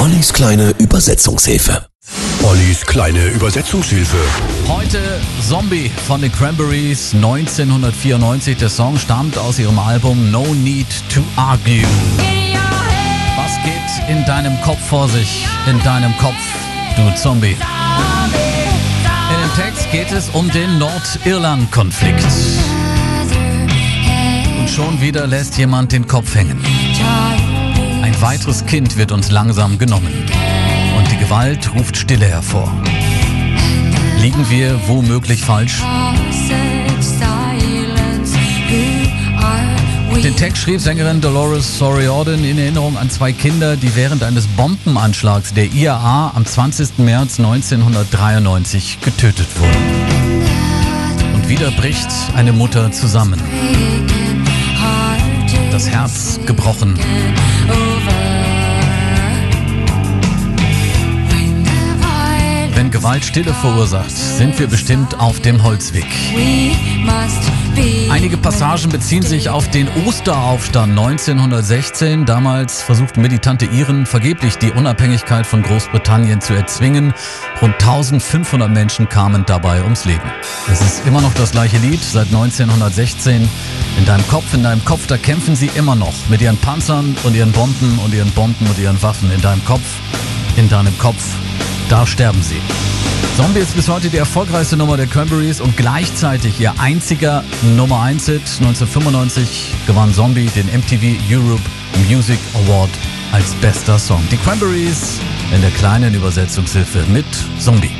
Ollis kleine Übersetzungshilfe. Ollis kleine Übersetzungshilfe. Heute Zombie von den Cranberries 1994. Der Song stammt aus ihrem Album No Need to Argue. Was geht in deinem Kopf vor sich? In deinem Kopf, du Zombie. In dem Text geht es um den Nordirland-Konflikt. Und schon wieder lässt jemand den Kopf hängen. Ein weiteres Kind wird uns langsam genommen. Und die Gewalt ruft Stille hervor. Liegen wir womöglich falsch? Den Text schrieb Sängerin Dolores Soriodin in Erinnerung an zwei Kinder, die während eines Bombenanschlags der IAA am 20. März 1993 getötet wurden. Und wieder bricht eine Mutter zusammen. Das Herz gebrochen. Gewalt Stille verursacht, sind wir bestimmt auf dem Holzweg. Einige Passagen beziehen sich auf den Osteraufstand 1916. Damals versuchten militante Iren vergeblich die Unabhängigkeit von Großbritannien zu erzwingen. Rund 1500 Menschen kamen dabei ums Leben. Es ist immer noch das gleiche Lied seit 1916. In deinem Kopf, in deinem Kopf, da kämpfen sie immer noch mit ihren Panzern und ihren Bomben und ihren Bomben und ihren Waffen. In deinem Kopf, in deinem Kopf, da sterben sie. Zombie ist bis heute die erfolgreichste Nummer der Cranberries und gleichzeitig ihr einziger Nummer 1 Hit. 1995 gewann Zombie den MTV Europe Music Award als bester Song. Die Cranberries in der kleinen Übersetzungshilfe mit Zombie.